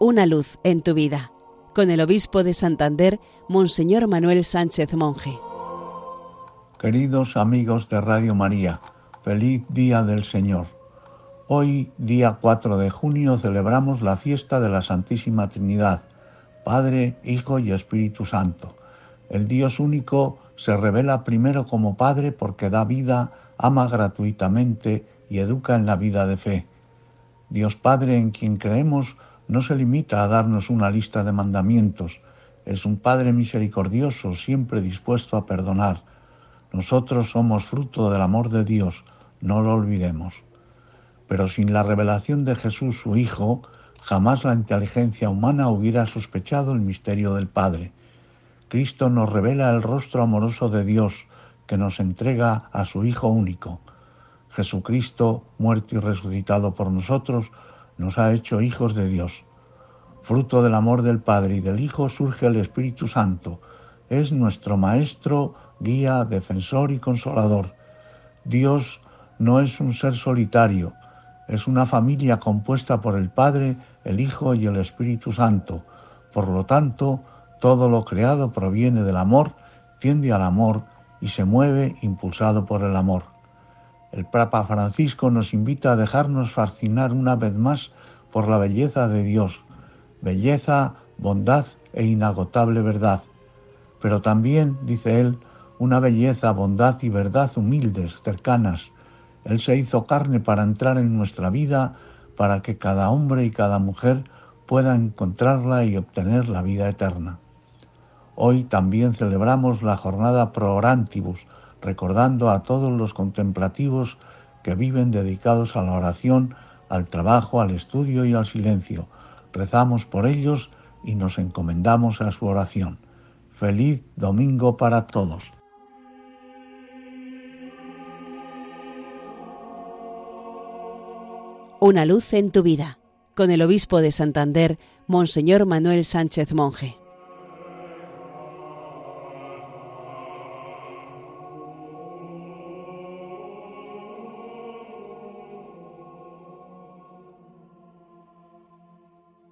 Una luz en tu vida, con el obispo de Santander, Monseñor Manuel Sánchez Monje. Queridos amigos de Radio María, feliz día del Señor. Hoy, día 4 de junio, celebramos la fiesta de la Santísima Trinidad, Padre, Hijo y Espíritu Santo. El Dios único se revela primero como Padre porque da vida, ama gratuitamente y educa en la vida de fe. Dios Padre en quien creemos no se limita a darnos una lista de mandamientos, es un Padre misericordioso, siempre dispuesto a perdonar. Nosotros somos fruto del amor de Dios, no lo olvidemos. Pero sin la revelación de Jesús, su Hijo, jamás la inteligencia humana hubiera sospechado el misterio del Padre. Cristo nos revela el rostro amoroso de Dios, que nos entrega a su Hijo único. Jesucristo, muerto y resucitado por nosotros, nos ha hecho hijos de Dios. Fruto del amor del Padre y del Hijo surge el Espíritu Santo. Es nuestro Maestro, guía, defensor y consolador. Dios no es un ser solitario, es una familia compuesta por el Padre, el Hijo y el Espíritu Santo. Por lo tanto, todo lo creado proviene del amor, tiende al amor y se mueve impulsado por el amor. El Papa Francisco nos invita a dejarnos fascinar una vez más por la belleza de Dios, belleza, bondad e inagotable verdad, pero también, dice él, una belleza, bondad y verdad humildes, cercanas. Él se hizo carne para entrar en nuestra vida, para que cada hombre y cada mujer pueda encontrarla y obtener la vida eterna. Hoy también celebramos la jornada Pro Orantibus, recordando a todos los contemplativos que viven dedicados a la oración, al trabajo, al estudio y al silencio. Rezamos por ellos y nos encomendamos a su oración. Feliz domingo para todos. Una luz en tu vida, con el obispo de Santander, Monseñor Manuel Sánchez Monje.